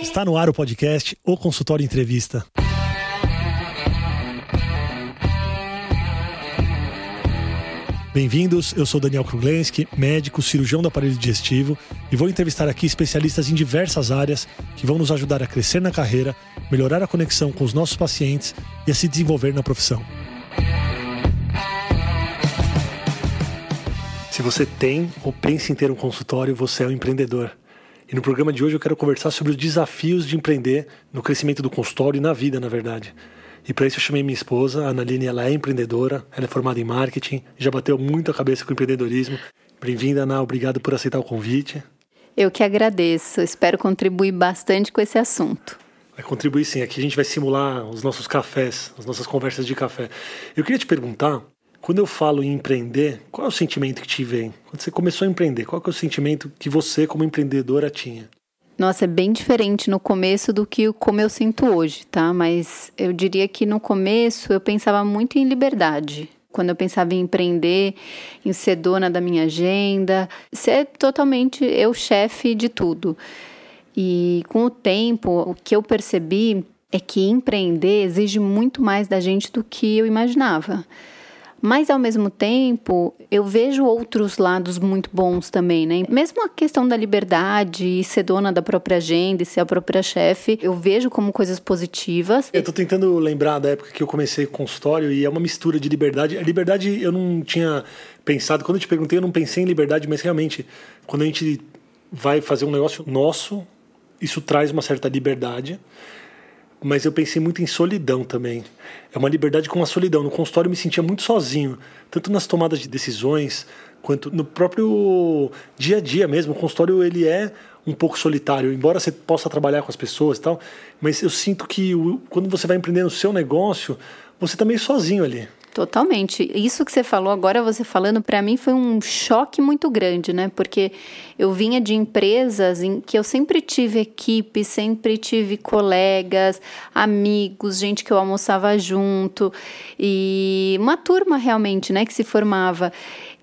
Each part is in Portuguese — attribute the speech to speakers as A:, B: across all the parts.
A: Está no ar o podcast O Consultório Entrevista. Bem-vindos, eu sou Daniel Kruglenski, médico, cirurgião do aparelho digestivo e vou entrevistar aqui especialistas em diversas áreas que vão nos ajudar a crescer na carreira, melhorar a conexão com os nossos pacientes e a se desenvolver na profissão. Se você tem ou pensa em ter um consultório, você é um empreendedor. E no programa de hoje eu quero conversar sobre os desafios de empreender no crescimento do consultório e na vida, na verdade. E para isso eu chamei minha esposa, a Analine, ela é empreendedora, ela é formada em marketing, já bateu muito a cabeça com o empreendedorismo. Bem-vinda, Ana, obrigado por aceitar o convite.
B: Eu que agradeço, espero contribuir bastante com esse assunto.
A: Vai contribuir sim, aqui a gente vai simular os nossos cafés, as nossas conversas de café. Eu queria te perguntar, quando eu falo em empreender, qual é o sentimento que te vem? Quando você começou a empreender, qual é o sentimento que você como empreendedora tinha?
B: Nossa, é bem diferente no começo do que como eu sinto hoje, tá? Mas eu diria que no começo eu pensava muito em liberdade. Quando eu pensava em empreender, em ser dona da minha agenda, ser totalmente eu chefe de tudo. E com o tempo, o que eu percebi é que empreender exige muito mais da gente do que eu imaginava. Mas ao mesmo tempo, eu vejo outros lados muito bons também, né? Mesmo a questão da liberdade e ser dona da própria agenda e ser a própria chefe, eu vejo como coisas positivas.
A: Eu tô tentando lembrar da época que eu comecei consultório e é uma mistura de liberdade. A liberdade eu não tinha pensado, quando eu te perguntei, eu não pensei em liberdade, mas realmente, quando a gente vai fazer um negócio nosso, isso traz uma certa liberdade mas eu pensei muito em solidão também. É uma liberdade com a solidão. No consultório eu me sentia muito sozinho, tanto nas tomadas de decisões quanto no próprio dia a dia mesmo. O consultório ele é um pouco solitário, embora você possa trabalhar com as pessoas e tal, mas eu sinto que quando você vai empreender o seu negócio, você está meio sozinho ali.
B: Totalmente. Isso que você falou agora, você falando, para mim foi um choque muito grande, né? Porque eu vinha de empresas em que eu sempre tive equipe, sempre tive colegas, amigos, gente que eu almoçava junto e uma turma realmente, né, que se formava.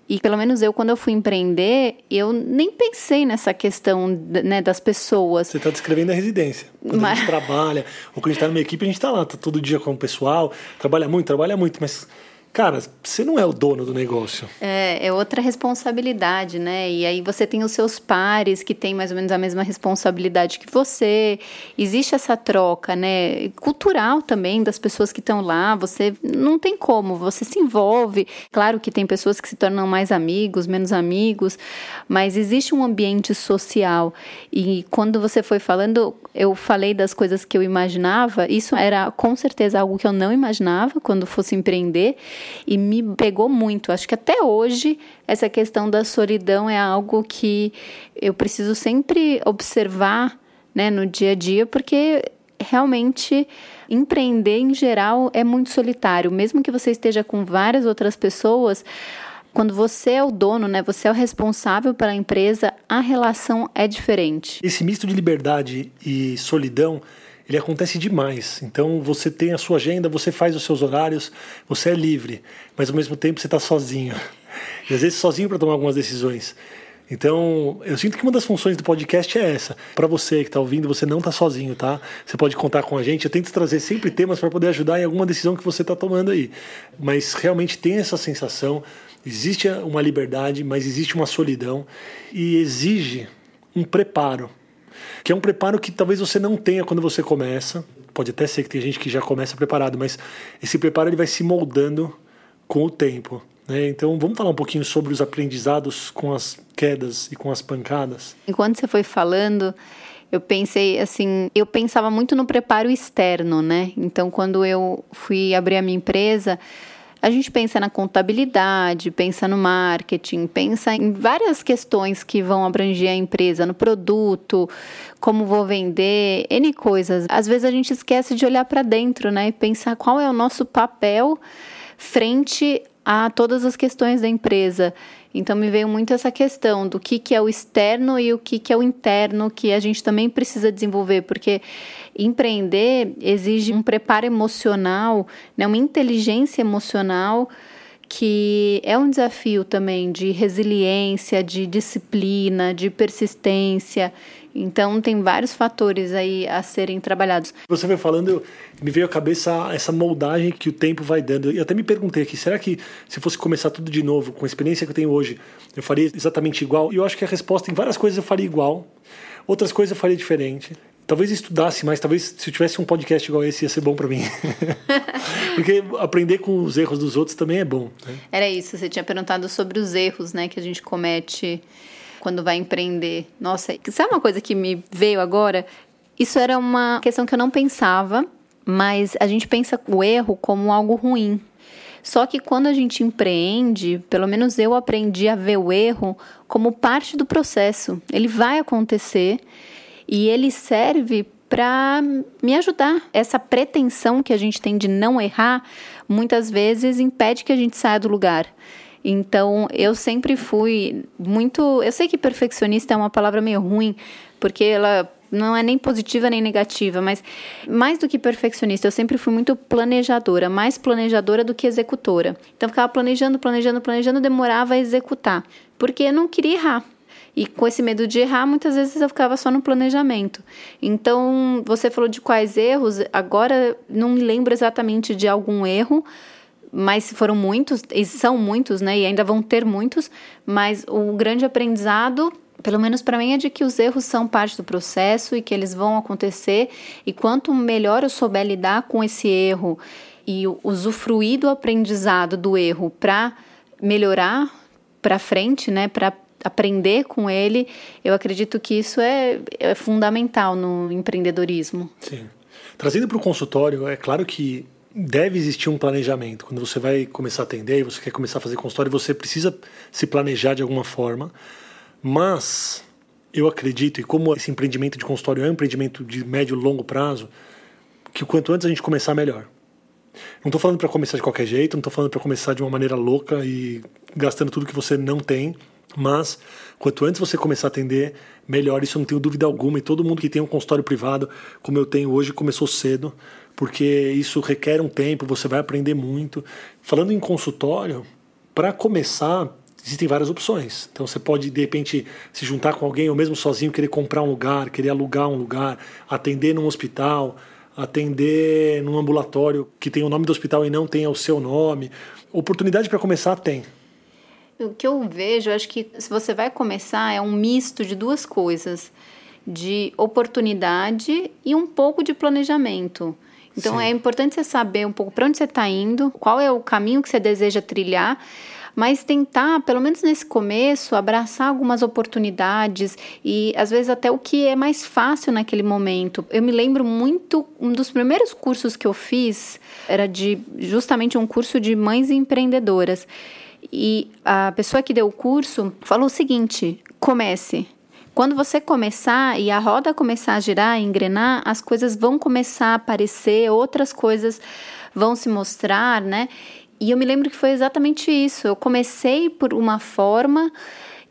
B: E pelo menos eu, quando eu fui empreender, eu nem pensei nessa questão né, das pessoas.
A: Você está descrevendo a residência. Quando mas... a gente trabalha, ou quando a gente está numa equipe, a gente está lá, tá todo dia com o pessoal, trabalha muito, trabalha muito, mas cara, você não é o dono do negócio.
B: É, é outra responsabilidade, né? E aí você tem os seus pares que têm mais ou menos a mesma responsabilidade que você. Existe essa troca, né? Cultural também das pessoas que estão lá. Você não tem como, você se envolve. Claro que tem pessoas que se tornam mais amigos, menos amigos, mas existe um ambiente social. E quando você foi falando, eu falei das coisas que eu imaginava, isso era com certeza algo que eu não imaginava quando fosse empreender e me pegou muito. Acho que até hoje essa questão da solidão é algo que eu preciso sempre observar né, no dia a dia, porque realmente empreender em geral é muito solitário. Mesmo que você esteja com várias outras pessoas, quando você é o dono, né, você é o responsável pela empresa, a relação é diferente.
A: Esse misto de liberdade e solidão, ele acontece demais. Então você tem a sua agenda, você faz os seus horários, você é livre, mas ao mesmo tempo você está sozinho. E às vezes sozinho para tomar algumas decisões. Então, eu sinto que uma das funções do podcast é essa. Para você que está ouvindo, você não está sozinho, tá? Você pode contar com a gente. Eu tento trazer sempre temas para poder ajudar em alguma decisão que você está tomando aí. Mas realmente tem essa sensação Existe uma liberdade, mas existe uma solidão e exige um preparo, que é um preparo que talvez você não tenha quando você começa. Pode até ser que tem gente que já começa preparado, mas esse preparo ele vai se moldando com o tempo. Né? Então vamos falar um pouquinho sobre os aprendizados com as quedas e com as pancadas.
B: Enquanto você foi falando, eu pensei assim, eu pensava muito no preparo externo, né? Então quando eu fui abrir a minha empresa, a gente pensa na contabilidade, pensa no marketing, pensa em várias questões que vão abranger a empresa, no produto, como vou vender, N coisas. Às vezes a gente esquece de olhar para dentro, né, e pensar qual é o nosso papel frente a todas as questões da empresa. Então me veio muito essa questão do que, que é o externo e o que, que é o interno que a gente também precisa desenvolver, porque empreender exige um preparo emocional, né, uma inteligência emocional que é um desafio também de resiliência, de disciplina, de persistência. Então, tem vários fatores aí a serem trabalhados.
A: Você foi falando, me veio à cabeça essa moldagem que o tempo vai dando. Eu até me perguntei aqui, será que se fosse começar tudo de novo, com a experiência que eu tenho hoje, eu faria exatamente igual? E eu acho que a resposta em várias coisas eu faria igual, outras coisas eu faria diferente. Talvez estudasse mais, talvez se eu tivesse um podcast igual esse ia ser bom para mim. Porque aprender com os erros dos outros também é bom. Né?
B: Era isso, você tinha perguntado sobre os erros né, que a gente comete quando vai empreender. Nossa, sabe uma coisa que me veio agora? Isso era uma questão que eu não pensava, mas a gente pensa o erro como algo ruim. Só que quando a gente empreende, pelo menos eu aprendi a ver o erro como parte do processo. Ele vai acontecer e ele serve para me ajudar. Essa pretensão que a gente tem de não errar muitas vezes impede que a gente saia do lugar. Então, eu sempre fui muito. Eu sei que perfeccionista é uma palavra meio ruim, porque ela não é nem positiva nem negativa, mas mais do que perfeccionista, eu sempre fui muito planejadora, mais planejadora do que executora. Então, ficava planejando, planejando, planejando, demorava a executar, porque eu não queria errar. E com esse medo de errar, muitas vezes eu ficava só no planejamento. Então, você falou de quais erros, agora não me lembro exatamente de algum erro, mas foram muitos, e são muitos, né? E ainda vão ter muitos, mas o grande aprendizado pelo menos para mim, é de que os erros são parte do processo e que eles vão acontecer. E quanto melhor eu souber lidar com esse erro e usufruir do aprendizado do erro para melhorar para frente, né, para aprender com ele, eu acredito que isso é, é fundamental no empreendedorismo.
A: Sim. Trazendo para o consultório, é claro que deve existir um planejamento. Quando você vai começar a atender e você quer começar a fazer consultório, você precisa se planejar de alguma forma. Mas eu acredito, e como esse empreendimento de consultório é um empreendimento de médio e longo prazo, que quanto antes a gente começar, melhor. Não estou falando para começar de qualquer jeito, não estou falando para começar de uma maneira louca e gastando tudo que você não tem, mas quanto antes você começar a atender, melhor. Isso eu não tenho dúvida alguma. E todo mundo que tem um consultório privado, como eu tenho hoje, começou cedo porque isso requer um tempo, você vai aprender muito. Falando em consultório, para começar, existem várias opções. Então você pode, de repente, se juntar com alguém ou mesmo sozinho querer comprar um lugar, querer alugar um lugar, atender num hospital, atender num ambulatório que tem o nome do hospital e não tenha o seu nome. Oportunidade para começar tem.
B: O que eu vejo, acho que se você vai começar, é um misto de duas coisas: de oportunidade e um pouco de planejamento. Então Sim. é importante você saber um pouco para onde você está indo, qual é o caminho que você deseja trilhar, mas tentar, pelo menos nesse começo, abraçar algumas oportunidades e às vezes até o que é mais fácil naquele momento. Eu me lembro muito, um dos primeiros cursos que eu fiz era de justamente um curso de mães empreendedoras. E a pessoa que deu o curso falou o seguinte: comece. Quando você começar e a roda começar a girar, a engrenar, as coisas vão começar a aparecer, outras coisas vão se mostrar, né? E eu me lembro que foi exatamente isso. Eu comecei por uma forma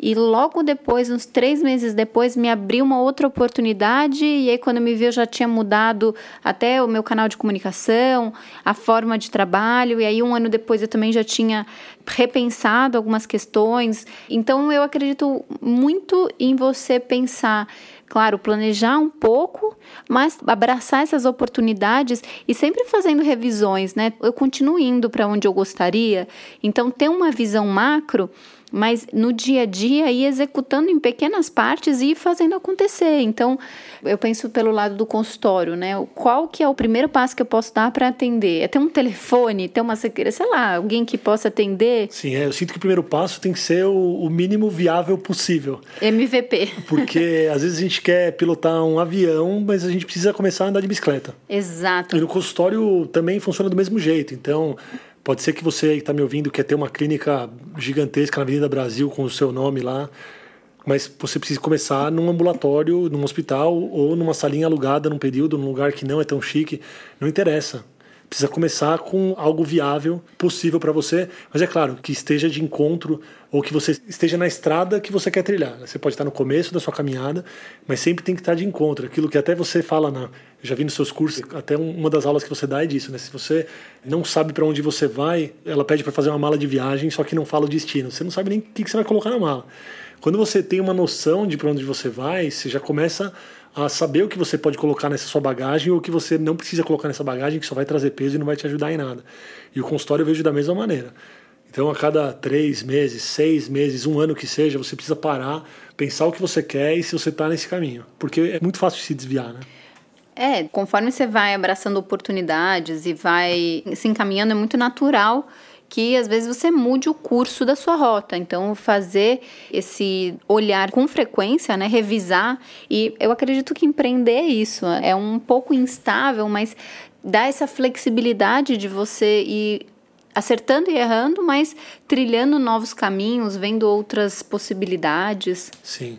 B: e logo depois, uns três meses depois, me abriu uma outra oportunidade. E aí, quando me vi, eu já tinha mudado até o meu canal de comunicação, a forma de trabalho. E aí, um ano depois, eu também já tinha repensado algumas questões. Então, eu acredito muito em você pensar claro, planejar um pouco, mas abraçar essas oportunidades e sempre fazendo revisões, né? Eu continuo indo para onde eu gostaria, então ter uma visão macro mas no dia a dia ir executando em pequenas partes e ir fazendo acontecer. Então, eu penso pelo lado do consultório, né? Qual que é o primeiro passo que eu posso dar para atender? É ter um telefone, ter uma secretária, sei lá, alguém que possa atender?
A: Sim, é, eu sinto que o primeiro passo tem que ser o, o mínimo viável possível.
B: MVP.
A: Porque às vezes a gente quer pilotar um avião, mas a gente precisa começar a andar de bicicleta.
B: Exato.
A: E no consultório também funciona do mesmo jeito. Então, Pode ser que você que está me ouvindo quer ter uma clínica gigantesca na Avenida Brasil com o seu nome lá, mas você precisa começar num ambulatório, num hospital ou numa salinha alugada num período, num lugar que não é tão chique. Não interessa. precisa começar com algo viável, possível para você, mas é claro, que esteja de encontro ou que você esteja na estrada que você quer trilhar. Você pode estar no começo da sua caminhada, mas sempre tem que estar de encontro. Aquilo que até você fala na, eu já vi nos seus cursos, até uma das aulas que você dá é disso, né? Se você não sabe para onde você vai, ela pede para fazer uma mala de viagem, só que não fala o destino. Você não sabe nem o que você vai colocar na mala. Quando você tem uma noção de para onde você vai, você já começa a saber o que você pode colocar nessa sua bagagem ou o que você não precisa colocar nessa bagagem, que só vai trazer peso e não vai te ajudar em nada. E o consultório eu vejo da mesma maneira. Então, a cada três meses, seis meses, um ano que seja, você precisa parar, pensar o que você quer e se você está nesse caminho. Porque é muito fácil se desviar, né?
B: É, conforme você vai abraçando oportunidades e vai se encaminhando, é muito natural que às vezes você mude o curso da sua rota. Então, fazer esse olhar com frequência, né, revisar, e eu acredito que empreender é isso. É um pouco instável, mas dá essa flexibilidade de você ir acertando e errando, mas trilhando novos caminhos, vendo outras possibilidades.
A: Sim.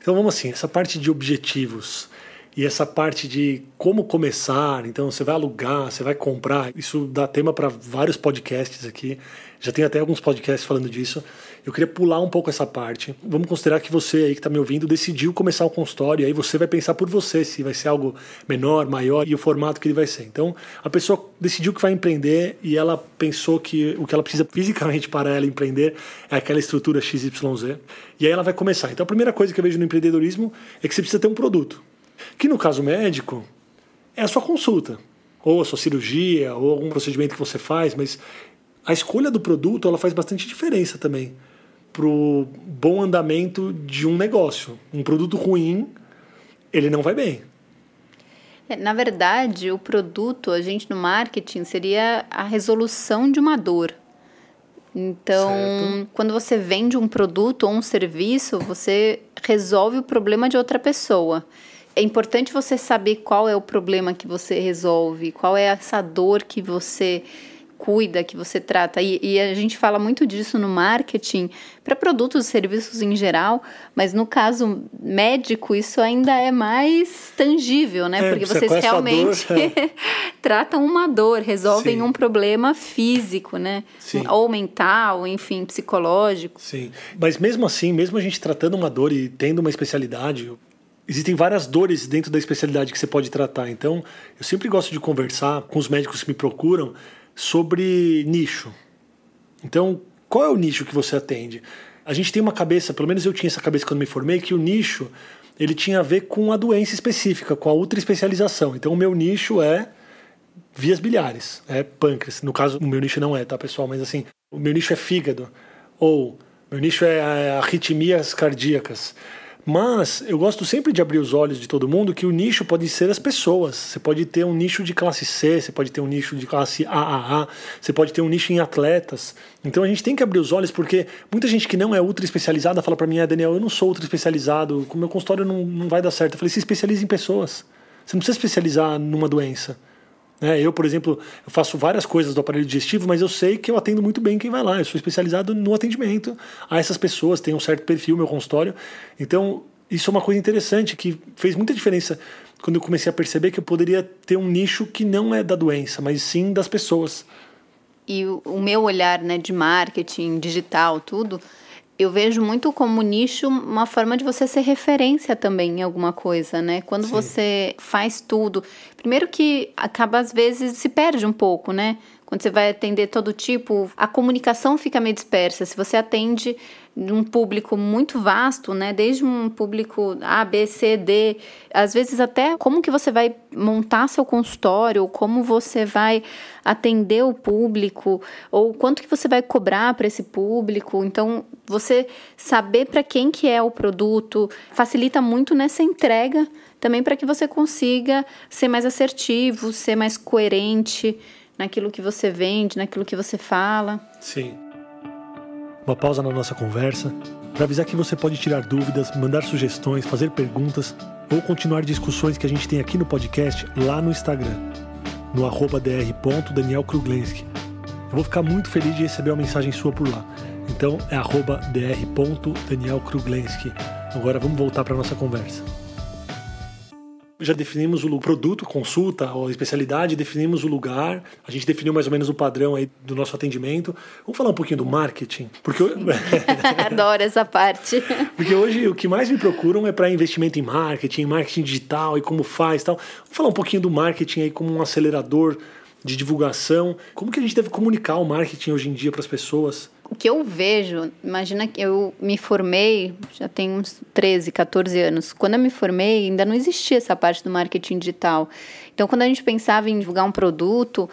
A: Então vamos assim, essa parte de objetivos e essa parte de como começar, então você vai alugar, você vai comprar, isso dá tema para vários podcasts aqui. Já tem até alguns podcasts falando disso. Eu queria pular um pouco essa parte. Vamos considerar que você aí que está me ouvindo decidiu começar o consultório, e aí você vai pensar por você se vai ser algo menor, maior e o formato que ele vai ser. Então, a pessoa decidiu que vai empreender e ela pensou que o que ela precisa fisicamente para ela empreender é aquela estrutura XYZ. E aí ela vai começar. Então, a primeira coisa que eu vejo no empreendedorismo é que você precisa ter um produto. Que no caso médico é a sua consulta, ou a sua cirurgia, ou algum procedimento que você faz, mas a escolha do produto ela faz bastante diferença também pro bom andamento de um negócio. Um produto ruim, ele não vai bem.
B: É, na verdade, o produto, a gente no marketing, seria a resolução de uma dor. Então, certo. quando você vende um produto ou um serviço, você resolve o problema de outra pessoa. É importante você saber qual é o problema que você resolve, qual é essa dor que você cuida, que você trata. E, e a gente fala muito disso no marketing para produtos e serviços em geral, mas no caso médico isso ainda é mais tangível, né?
A: É,
B: Porque vocês realmente
A: dor, é.
B: tratam uma dor, resolvem Sim. um problema físico, né?
A: Sim.
B: Ou mental, enfim, psicológico.
A: Sim. Mas mesmo assim, mesmo a gente tratando uma dor e tendo uma especialidade, existem várias dores dentro da especialidade que você pode tratar. Então, eu sempre gosto de conversar com os médicos que me procuram sobre nicho. Então, qual é o nicho que você atende? A gente tem uma cabeça, pelo menos eu tinha essa cabeça quando me formei, que o nicho ele tinha a ver com a doença específica, com a ultra especialização. Então, o meu nicho é vias biliares, é pâncreas. No caso, o meu nicho não é, tá, pessoal? Mas assim, o meu nicho é fígado. Ou meu nicho é arritmias cardíacas. Mas eu gosto sempre de abrir os olhos de todo mundo que o nicho pode ser as pessoas. Você pode ter um nicho de classe C, você pode ter um nicho de classe AAA, você pode ter um nicho em atletas. Então a gente tem que abrir os olhos porque muita gente que não é ultra especializada fala para mim, ah, Daniel, eu não sou ultra especializado, o meu consultório não, não vai dar certo. Eu falei, se especializa em pessoas. Você não precisa especializar numa doença. Né? Eu, por exemplo, eu faço várias coisas do aparelho digestivo, mas eu sei que eu atendo muito bem quem vai lá. Eu sou especializado no atendimento a essas pessoas, tem um certo perfil meu consultório. Então, isso é uma coisa interessante que fez muita diferença quando eu comecei a perceber que eu poderia ter um nicho que não é da doença, mas sim das pessoas.
B: E o meu olhar né, de marketing digital, tudo, eu vejo muito como nicho uma forma de você ser referência também em alguma coisa, né? Quando Sim. você faz tudo, primeiro que acaba às vezes se perde um pouco, né? Quando você vai atender todo tipo, a comunicação fica meio dispersa. Se você atende um público muito vasto, né? Desde um público A, B, C, D, às vezes até como que você vai montar seu consultório, como você vai atender o público, ou quanto que você vai cobrar para esse público. Então, você saber para quem que é o produto facilita muito nessa entrega, também para que você consiga ser mais assertivo, ser mais coerente naquilo que você vende, naquilo que você fala.
A: Sim. Uma pausa na nossa conversa para avisar que você pode tirar dúvidas, mandar sugestões, fazer perguntas ou continuar discussões que a gente tem aqui no podcast lá no Instagram, no arroba dr.danielkruglenski. Eu vou ficar muito feliz de receber uma mensagem sua por lá. Então é arroba dr.danielkruglenski. Agora vamos voltar para nossa conversa. Já definimos o produto, consulta ou especialidade, definimos o lugar, a gente definiu mais ou menos o padrão aí do nosso atendimento. Vamos falar um pouquinho do marketing, porque eu...
B: adoro essa parte.
A: Porque hoje o que mais me procuram é para investimento em marketing, marketing digital e como faz, tal. Vamos falar um pouquinho do marketing aí como um acelerador de divulgação. Como que a gente deve comunicar o marketing hoje em dia para as pessoas?
B: O que eu vejo, imagina que eu me formei, já tem uns 13, 14 anos. Quando eu me formei, ainda não existia essa parte do marketing digital. Então, quando a gente pensava em divulgar um produto,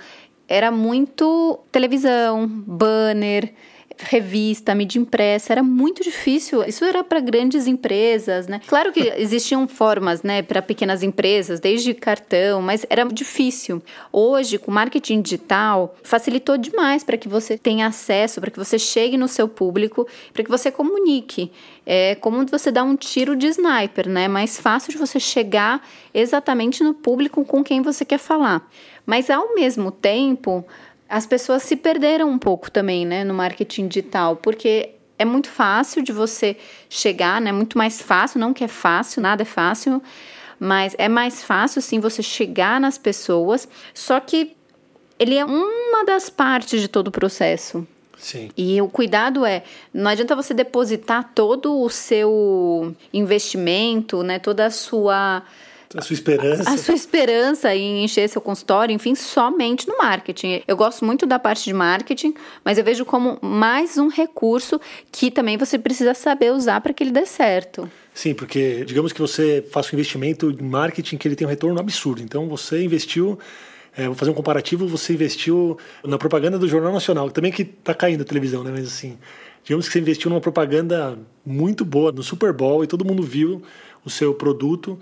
B: era muito televisão, banner, revista, mídia impressa, era muito difícil. Isso era para grandes empresas, né? Claro que existiam formas, né, para pequenas empresas, desde cartão, mas era difícil. Hoje, com marketing digital, facilitou demais para que você tenha acesso, para que você chegue no seu público, para que você comunique. É como você dar um tiro de sniper, né? É mais fácil de você chegar exatamente no público com quem você quer falar. Mas ao mesmo tempo, as pessoas se perderam um pouco também, né, no marketing digital, porque é muito fácil de você chegar, né, muito mais fácil, não que é fácil, nada é fácil, mas é mais fácil sim você chegar nas pessoas, só que ele é uma das partes de todo o processo.
A: Sim.
B: E o cuidado é, não adianta você depositar todo o seu investimento, né, toda a sua
A: a sua esperança.
B: A sua esperança em encher seu consultório, enfim, somente no marketing. Eu gosto muito da parte de marketing, mas eu vejo como mais um recurso que também você precisa saber usar para que ele dê certo.
A: Sim, porque digamos que você faça um investimento em marketing que ele tem um retorno absurdo. Então você investiu é, vou fazer um comparativo, você investiu na propaganda do Jornal Nacional, também que está caindo a televisão, né? Mas assim, digamos que você investiu numa propaganda muito boa no Super Bowl e todo mundo viu o seu produto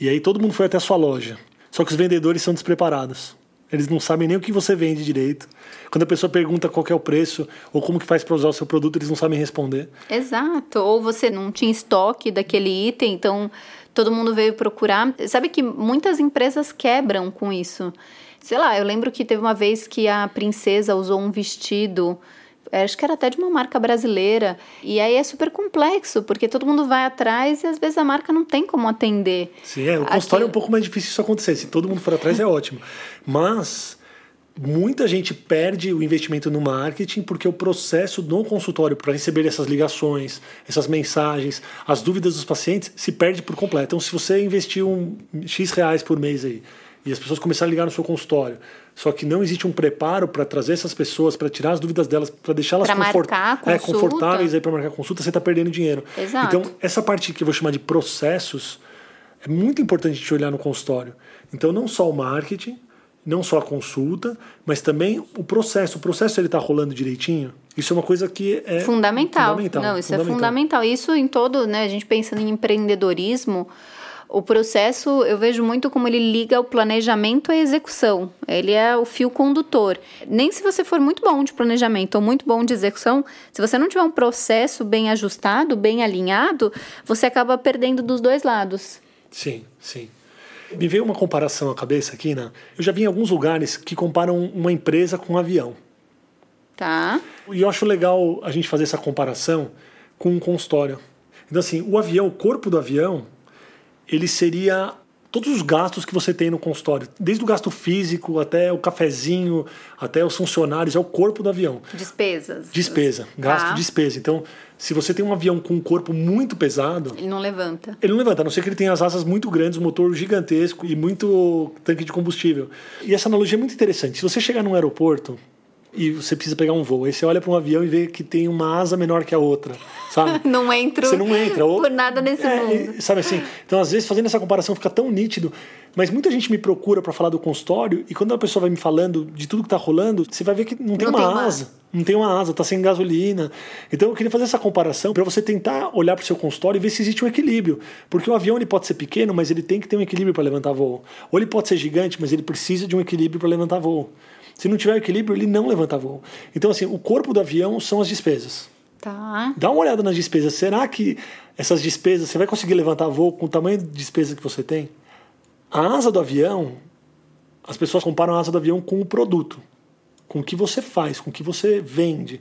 A: e aí todo mundo foi até a sua loja. Só que os vendedores são despreparados. Eles não sabem nem o que você vende direito. Quando a pessoa pergunta qual é o preço ou como que faz para usar o seu produto, eles não sabem responder.
B: Exato. Ou você não tinha estoque daquele item, então todo mundo veio procurar. Sabe que muitas empresas quebram com isso. Sei lá, eu lembro que teve uma vez que a princesa usou um vestido acho que era até de uma marca brasileira. E aí é super complexo, porque todo mundo vai atrás e às vezes a marca não tem como atender.
A: Sim, é, o consultório é um pouco mais difícil isso acontecer. Se todo mundo for atrás é ótimo. Mas muita gente perde o investimento no marketing porque o processo no consultório para receber essas ligações, essas mensagens, as dúvidas dos pacientes se perde por completo. Então, se você investiu um X reais por mês aí e as pessoas começarem a ligar no seu consultório, só que não existe um preparo para trazer essas pessoas, para tirar as dúvidas delas, para deixá-las confort... é, confortáveis para marcar consulta, você está perdendo dinheiro.
B: Exato.
A: Então, essa parte que eu vou chamar de processos é muito importante a gente olhar no consultório. Então, não só o marketing, não só a consulta, mas também o processo. O processo ele está rolando direitinho. Isso é uma coisa que é
B: fundamental.
A: fundamental
B: não, isso
A: fundamental.
B: é fundamental. Isso em todo, né? A gente pensando em empreendedorismo, o processo eu vejo muito como ele liga o planejamento à execução. Ele é o fio condutor. Nem se você for muito bom de planejamento ou muito bom de execução, se você não tiver um processo bem ajustado, bem alinhado, você acaba perdendo dos dois lados.
A: Sim, sim. Me veio uma comparação à cabeça aqui, né? Eu já vi em alguns lugares que comparam uma empresa com um avião.
B: Tá.
A: E eu acho legal a gente fazer essa comparação com um consultório. Então, assim, o avião, o corpo do avião, ele seria todos os gastos que você tem no consultório, desde o gasto físico até o cafezinho, até os funcionários, é o corpo do avião.
B: Despesas.
A: Despesa, gasto, tá. despesa. Então, se você tem um avião com um corpo muito pesado,
B: ele não levanta.
A: Ele não levanta, a não ser que ele tenha as asas muito grandes, um motor gigantesco e muito tanque de combustível. E essa analogia é muito interessante. Se você chegar num aeroporto e você precisa pegar um voo. Aí você olha para um avião e vê que tem uma asa menor que a outra, sabe?
B: não entro.
A: Você não entra. Ou,
B: por nada nesse é,
A: mundo. Sabe assim? Então, às vezes, fazendo essa comparação fica tão nítido. Mas muita gente me procura para falar do consultório e quando a pessoa vai me falando de tudo que está rolando, você vai ver que não tem, não uma, tem asa. Uma... Não tem uma asa, está sem gasolina. Então eu queria fazer essa comparação para você tentar olhar para o seu consultório e ver se existe um equilíbrio. Porque o avião ele pode ser pequeno, mas ele tem que ter um equilíbrio para levantar voo. Ou ele pode ser gigante, mas ele precisa de um equilíbrio para levantar voo. Se não tiver equilíbrio, ele não levanta voo. Então, assim, o corpo do avião são as despesas.
B: Tá.
A: Dá uma olhada nas despesas. Será que essas despesas, você vai conseguir levantar voo com o tamanho de despesa que você tem? A asa do avião, as pessoas comparam a asa do avião com o produto, com o que você faz, com o que você vende.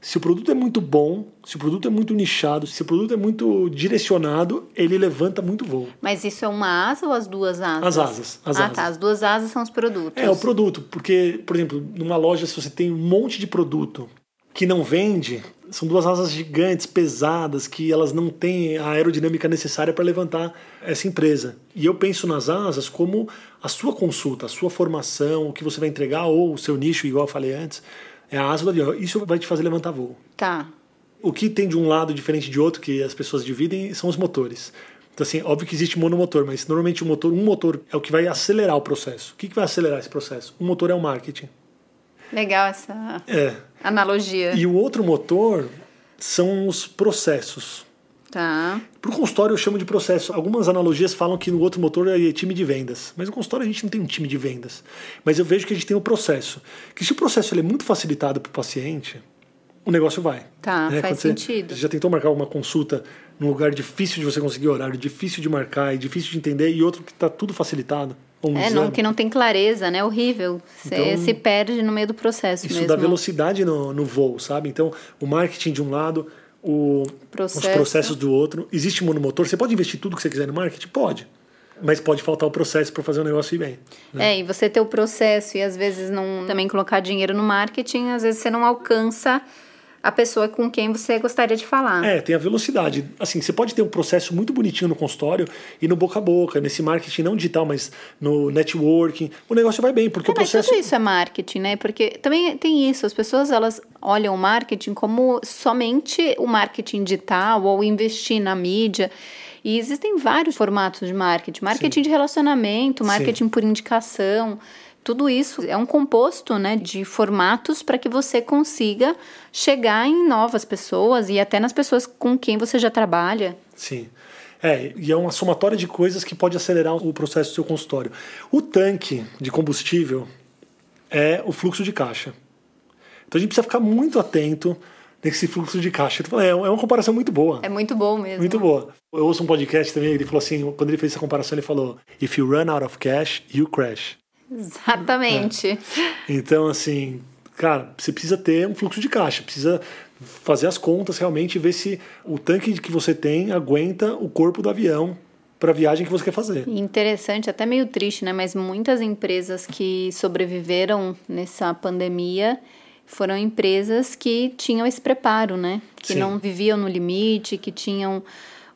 A: Se o produto é muito bom, se o produto é muito nichado, se o produto é muito direcionado, ele levanta muito voo.
B: Mas isso é uma asa ou as duas asas?
A: As asas. As
B: ah,
A: asas.
B: tá. As duas asas são os produtos.
A: É, o produto. Porque, por exemplo, numa loja, se você tem um monte de produto que não vende, são duas asas gigantes, pesadas, que elas não têm a aerodinâmica necessária para levantar essa empresa. E eu penso nas asas como a sua consulta, a sua formação, o que você vai entregar, ou o seu nicho, igual eu falei antes, é a asa do avião. Isso vai te fazer levantar voo.
B: Tá.
A: O que tem de um lado diferente de outro, que as pessoas dividem, são os motores. Então, assim, óbvio que existe monomotor, mas normalmente o motor, um motor é o que vai acelerar o processo. O que, que vai acelerar esse processo? Um motor é o marketing.
B: Legal essa
A: É.
B: analogia.
A: E o outro motor são os processos.
B: Tá.
A: Para o consultório eu chamo de processo. Algumas analogias falam que no outro motor é time de vendas. Mas no consultório a gente não tem um time de vendas. Mas eu vejo que a gente tem um processo. Que se o processo ele é muito facilitado para o paciente, o negócio vai.
B: Tá,
A: né?
B: faz
A: você-
B: sentido.
A: Você já tentou marcar uma consulta num lugar difícil de você conseguir horário, difícil de marcar e difícil de entender, e outro que está tudo facilitado? Um
B: É,
A: exame.
B: não, que não tem clareza, né? Horrível. Você
A: Então,
B: se perde no meio do processo
A: Isso
B: mesmo.
A: dá velocidade no, no voo, sabe? Então, o marketing de um lado, o,
B: Processo.
A: os processos do outro. Existe monomotor. Você pode investir tudo que você quiser no marketing? Pode. Mas pode faltar o processo para fazer o negócio ir bem. né?
B: É, e você ter o processo e às vezes não também colocar dinheiro no marketing, às vezes você não alcança a pessoa com quem você gostaria de falar.
A: É, tem a velocidade. Assim, você pode ter um processo muito bonitinho no consultório e no boca a boca, nesse marketing não digital, mas no networking. O negócio vai bem, porque
B: É,
A: o
B: mas
A: processo.
B: tudo isso é marketing, né? Porque também tem isso, as pessoas elas olham o marketing como somente o marketing digital ou investir na mídia. E existem vários formatos de marketing. Marketing de relacionamento, marketing por indicação. Tudo isso é um composto né, de formatos para que você consiga chegar em novas pessoas e até nas pessoas com quem você já trabalha.
A: Sim. É, e é uma somatória de coisas que pode acelerar o processo do seu consultório. O tanque de combustível é o fluxo de caixa. Então a gente precisa ficar muito atento nesse fluxo de caixa. Falando, É é uma comparação muito boa.
B: É muito bom mesmo.
A: Muito boa. Eu ouço um podcast também, ele falou assim, quando ele fez essa comparação, ele falou: If you run out of cash, you crash.
B: Exatamente.
A: Então, assim, cara, você precisa ter um fluxo de caixa, precisa fazer as contas realmente e ver se o tanque que você tem aguenta o corpo do avião para a viagem que você quer fazer.
B: Interessante, até meio triste, né? Mas muitas empresas que sobreviveram nessa pandemia foram empresas que tinham esse preparo, né? Que
A: Sim.
B: não viviam no limite, que tinham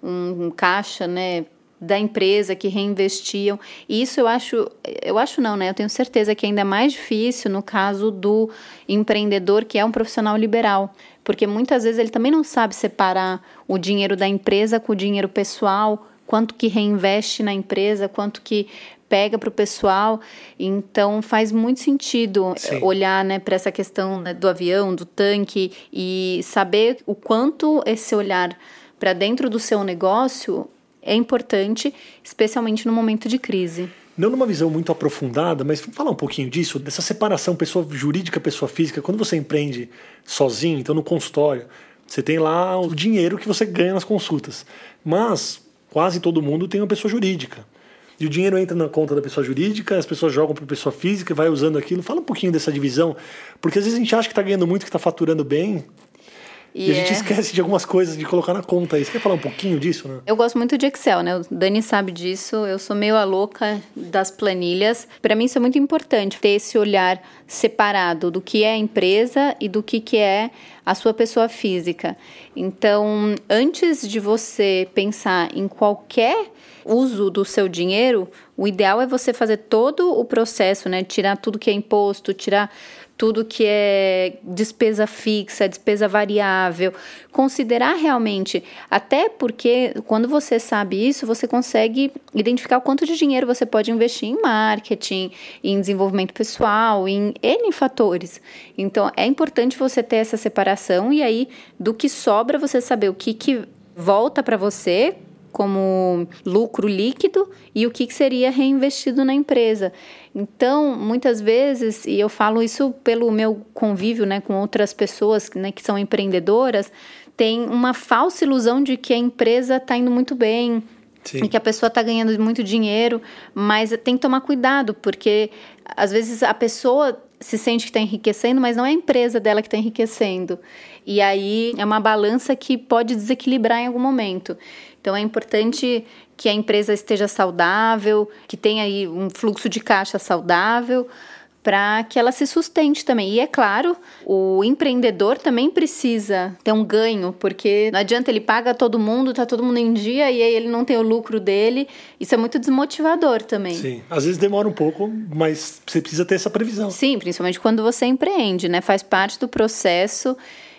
B: um, um caixa, né? Da empresa que reinvestiam. E isso eu acho, eu acho não, né? Eu tenho certeza que ainda é mais difícil no caso do empreendedor que é um profissional liberal. Porque muitas vezes ele também não sabe separar o dinheiro da empresa com o dinheiro pessoal, quanto que reinveste na empresa, quanto que pega para o pessoal. Então faz muito sentido
A: Sim.
B: eh, olhar né, para essa questão né, do avião, do tanque e saber o quanto esse olhar para dentro do seu negócio é importante, especialmente no momento de crise.
A: Não numa visão muito aprofundada, mas vamos falar um pouquinho disso, dessa separação pessoa jurídica, pessoa física. Quando você empreende sozinho, então no consultório, você tem lá o dinheiro que você ganha nas consultas. Mas quase todo mundo tem uma pessoa jurídica. E o dinheiro entra na conta da pessoa jurídica, as pessoas jogam para a pessoa física, vai usando aquilo. Fala um pouquinho dessa divisão, porque às vezes a gente acha que está ganhando muito, que está faturando bem, e, a gente
B: é-
A: esquece de algumas coisas de colocar na conta aí. Você quer falar um pouquinho disso, né?
B: Eu gosto muito de Excel, né? O Dani sabe disso. Eu sou meio a louca das planilhas. Para mim isso é muito importante ter esse olhar separado do que é a empresa e do que que é a sua pessoa física. Então, antes de você pensar em qualquer uso do seu dinheiro, o ideal é você fazer todo o processo, né? Tirar tudo que é imposto, tirar tudo que é despesa fixa, despesa variável, considerar realmente, até porque quando você sabe isso, você consegue identificar o quanto de dinheiro você pode investir em marketing, em desenvolvimento pessoal, em N fatores. Então, é importante você ter essa separação e aí, do que sobra, você saber o que, que volta para você como lucro líquido e o que que seria reinvestido na empresa. Então, muitas vezes, e eu falo isso pelo meu convívio né, com outras pessoas né, que são empreendedoras, tem uma falsa ilusão de que a empresa está indo muito bem,
A: Sim.
B: e que a pessoa está ganhando muito dinheiro, mas tem que tomar cuidado, porque às vezes a pessoa se sente que está enriquecendo, mas não é a empresa dela que está enriquecendo. E aí é uma balança que pode desequilibrar em algum momento. Então é importante que a empresa esteja saudável, que tenha aí um fluxo de caixa saudável, para que ela se sustente também. E é claro, o empreendedor também precisa ter um ganho, porque não adianta ele paga todo mundo, tá todo mundo em dia e aí ele não tem o lucro dele. Isso é muito desmotivador também.
A: Sim, às vezes demora um pouco, mas você precisa ter essa previsão.
B: Sim, principalmente quando você empreende, né? Faz parte do processo.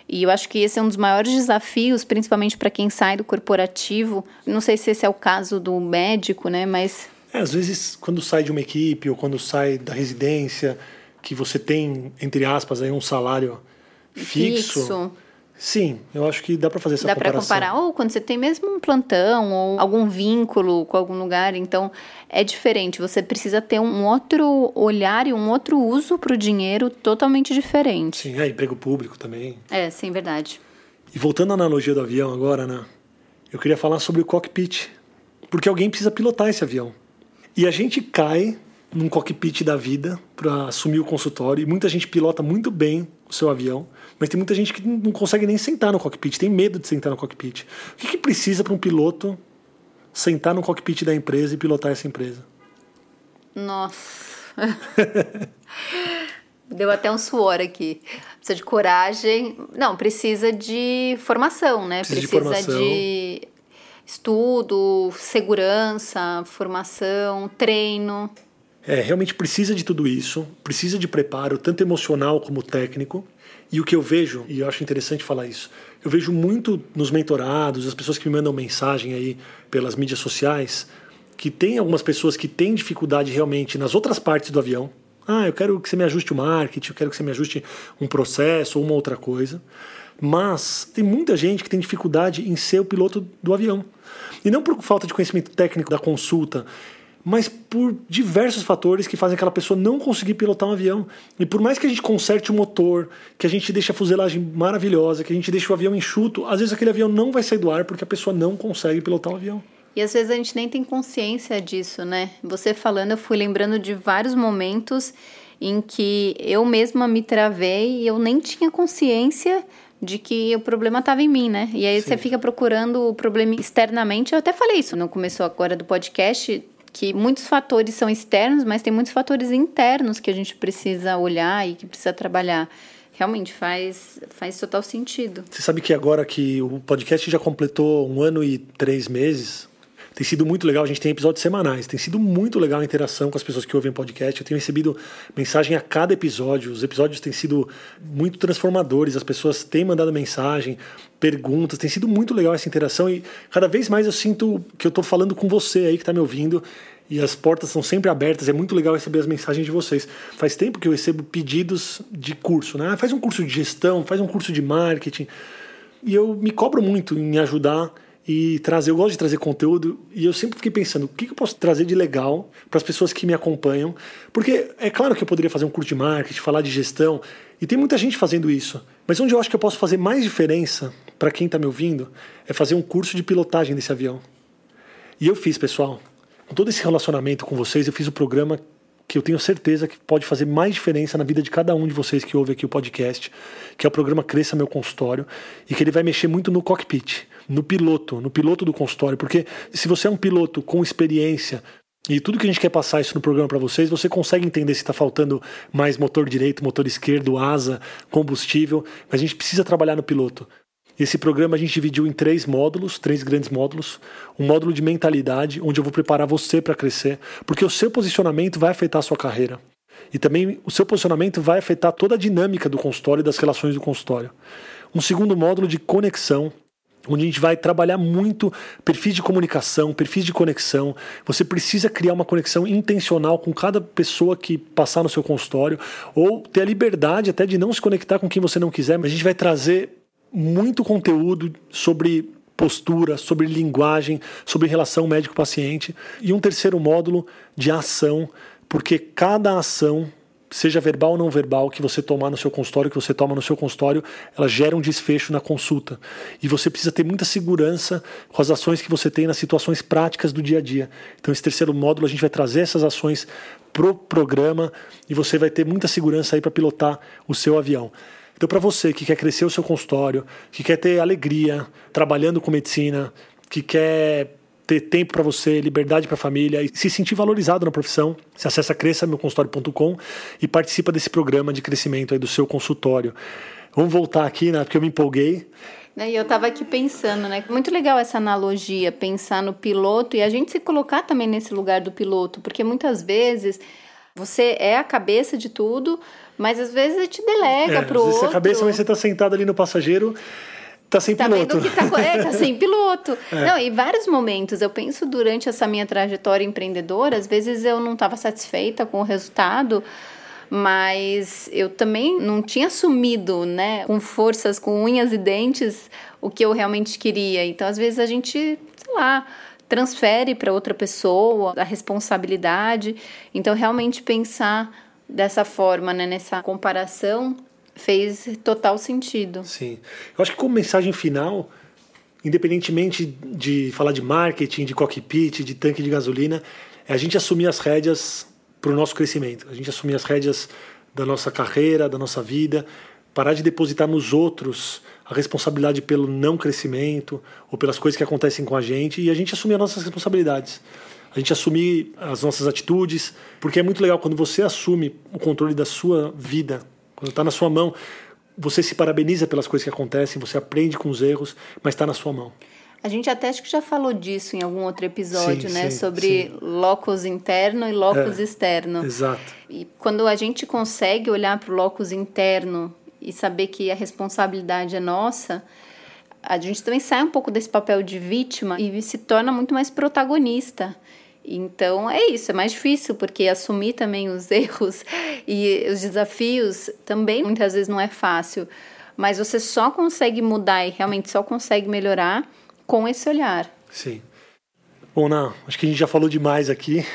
B: E eu acho que esse é um dos maiores desafios, principalmente para quem sai do corporativo. Não sei se esse é o caso do médico, né? Mas
A: é, às vezes, quando sai de uma equipe ou quando sai da residência, que você tem, entre aspas, aí um salário fixo. fixo. Sim, eu acho que dá para fazer essa
B: dá
A: comparação.
B: Dá para comparar, ou quando você tem mesmo um plantão ou algum vínculo com algum lugar, então é diferente. Você precisa ter um outro olhar e um outro uso para o dinheiro totalmente diferente.
A: Sim, é emprego público também.
B: É, sim, verdade.
A: E voltando à analogia do avião agora, né? Eu queria falar sobre o cockpit, porque alguém precisa pilotar esse avião. E a gente cai num cockpit da vida para assumir o consultório e muita gente pilota muito bem o seu avião, mas tem muita gente que não consegue nem sentar no cockpit, tem medo de sentar no cockpit. O que, que precisa para um piloto sentar no cockpit da empresa e pilotar essa empresa?
B: Nossa. Deu até um suor aqui. Precisa de coragem. Não, precisa de formação, né?
A: Precisa, precisa de, formação. de
B: estudo, segurança, formação, treino.
A: É, realmente precisa de tudo isso, precisa de preparo, tanto emocional como técnico. E o que eu vejo, e eu acho interessante falar isso, eu vejo muito nos mentorados, as pessoas que me mandam mensagem aí pelas mídias sociais, que tem algumas pessoas que têm dificuldade realmente nas outras partes do avião. Ah, eu quero que você me ajuste o marketing, eu quero que você me ajuste um processo ou uma outra coisa. Mas tem muita gente que tem dificuldade em ser o piloto do avião. E não por falta de conhecimento técnico da consulta, mas por diversos fatores que fazem aquela pessoa não conseguir pilotar um avião. E por mais que a gente conserte o motor, que a gente deixe a fuselagem maravilhosa, que a gente deixe o avião enxuto, às vezes aquele avião não vai sair do ar porque a pessoa não consegue pilotar o avião.
B: E às vezes a gente nem tem consciência disso, né? Você falando, eu fui lembrando de vários momentos em que eu mesma me travei e eu nem tinha consciência de que o problema estava em mim, né? E aí Sim. você fica procurando o problema externamente. Eu até falei isso no começo agora do podcast, que muitos fatores são externos, mas tem muitos fatores internos que a gente precisa olhar e que precisa trabalhar. Realmente faz, faz total sentido.
A: Você sabe que agora que o podcast já completou um ano e três meses, tem sido muito legal. A gente tem episódios semanais. Tem sido muito legal a interação com as pessoas que ouvem podcast. Eu tenho recebido mensagem a cada episódio. Os episódios têm sido muito transformadores. As pessoas têm mandado mensagem, perguntas. Tem sido muito legal essa interação e cada vez mais eu sinto que eu estou falando com você aí que está me ouvindo. E as portas são sempre abertas, é muito legal receber as mensagens de vocês. Faz tempo que eu recebo pedidos de curso, né? Ah, faz um curso de gestão, faz um curso de marketing. E eu me cobro muito em ajudar e trazer. Eu gosto de trazer conteúdo e eu sempre fiquei pensando o que eu posso trazer de legal para as pessoas que me acompanham. Porque é claro que eu poderia fazer um curso de marketing, falar de gestão, e tem muita gente fazendo isso. Mas onde eu acho que eu posso fazer mais diferença para quem está me ouvindo é fazer um curso de pilotagem desse avião. E eu fiz, pessoal. Com todo esse relacionamento com vocês, eu fiz o programa que eu tenho certeza que pode fazer mais diferença na vida de cada um de vocês que ouve aqui o podcast, que é o programa Cresça Meu Consultório, e que ele vai mexer muito no cockpit, no piloto, no piloto do consultório, porque se você é um piloto com experiência, e tudo que a gente quer passar isso no programa para vocês, você consegue entender se está faltando mais motor direito, motor esquerdo, asa, combustível, mas a gente precisa trabalhar no piloto. Esse programa a gente dividiu em três módulos, três grandes módulos. Um módulo de mentalidade, onde eu vou preparar você para crescer, porque o seu posicionamento vai afetar a sua carreira. E também o seu posicionamento vai afetar toda a dinâmica do consultório e das relações do consultório. Um segundo módulo de conexão, onde a gente vai trabalhar muito perfis de comunicação, perfis de conexão. Você precisa criar uma conexão intencional com cada pessoa que passar no seu consultório, ou ter a liberdade até de não se conectar com quem você não quiser, mas a gente vai trazer muito conteúdo sobre postura, sobre linguagem, sobre relação médico-paciente. E um terceiro módulo de ação, porque cada ação seja verbal ou não verbal, que você tomar no seu consultório, que você toma no seu consultório, ela gera um desfecho na consulta. E você precisa ter muita segurança com as ações que você tem nas situações práticas do dia a dia. Então, esse terceiro módulo, a gente vai trazer essas ações pro programa e você vai ter muita segurança aí para pilotar o seu avião. Então, para você que quer crescer o seu consultório, que quer ter alegria trabalhando com medicina, que quer ter tempo para você, liberdade para a família e se sentir valorizado na profissão, você acessa cresçameuconsultório.com e participa desse programa de crescimento aí do seu consultório. Vamos voltar aqui, né? Porque eu me empolguei.
B: Né, e eu estava aqui pensando, né? Muito legal essa analogia, pensar no piloto e a gente se colocar também nesse lugar do piloto, porque muitas vezes você é a cabeça de tudo, mas às vezes a te delega é, para o outro. Você é
A: a cabeça, mas você está sentado ali no passageiro Tá sem tá piloto.
B: Que tá, é, tá sem piloto. É. Não, e vários momentos. Eu penso durante essa minha trajetória empreendedora, às vezes eu não estava satisfeita com o resultado, mas eu também não tinha assumido, né, com forças, com unhas e dentes, o que eu realmente queria. Então, às vezes a gente, sei lá, transfere para outra pessoa a responsabilidade. Então, realmente pensar dessa forma, né, nessa comparação fez total sentido.
A: Sim. Eu acho que como mensagem final, independentemente de falar de marketing, de cockpit, de tanque de gasolina, é a gente assumir as rédeas para o nosso crescimento. A gente assumir as rédeas da nossa carreira, da nossa vida, parar de depositar nos outros a responsabilidade pelo não crescimento ou pelas coisas que acontecem com a gente e a gente assumir as nossas responsabilidades. A gente assumir as nossas atitudes, porque é muito legal quando você assume o controle da sua vida, quando está na sua mão, você se parabeniza pelas coisas que acontecem, você aprende com os erros, mas está na sua mão.
B: A gente até acho que já falou disso em algum outro episódio, sim, né? Sim, Sobre sim. locus interno e locus é, externo.
A: Exato.
B: E quando a gente consegue olhar para o locus interno e saber que a responsabilidade é nossa, a gente também sai um pouco desse papel de vítima e se torna muito mais protagonista. Então é isso, é mais difícil, porque assumir também os erros e os desafios também muitas vezes não é fácil. Mas você só consegue mudar e realmente só consegue melhorar com esse olhar.
A: Sim. Bom, Ná, acho que a gente já falou demais aqui.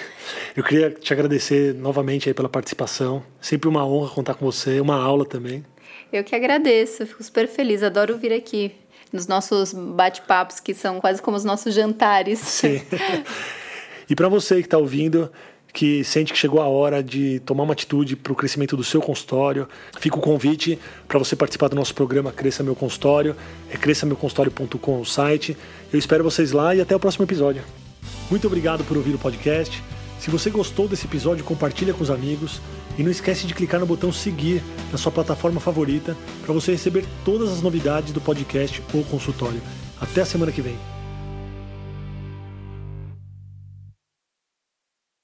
A: Eu queria te agradecer novamente aí pela participação. Sempre uma honra contar com você, uma aula também.
B: Eu que agradeço, fico super feliz, adoro vir aqui nos nossos bate-papos que são quase como os nossos jantares.
A: Sim. E para você que está ouvindo, que sente que chegou a hora de tomar uma atitude para o crescimento do seu consultório, fica o convite para você participar do nosso programa Cresça Meu Consultório, é cresçameuconsultório.com o site. Eu espero vocês lá e até o próximo episódio. Muito obrigado por ouvir o podcast. Se você gostou desse episódio, compartilha com os amigos e não esquece de clicar no botão seguir na sua plataforma favorita para você receber todas as novidades do podcast ou consultório. Até a semana que vem.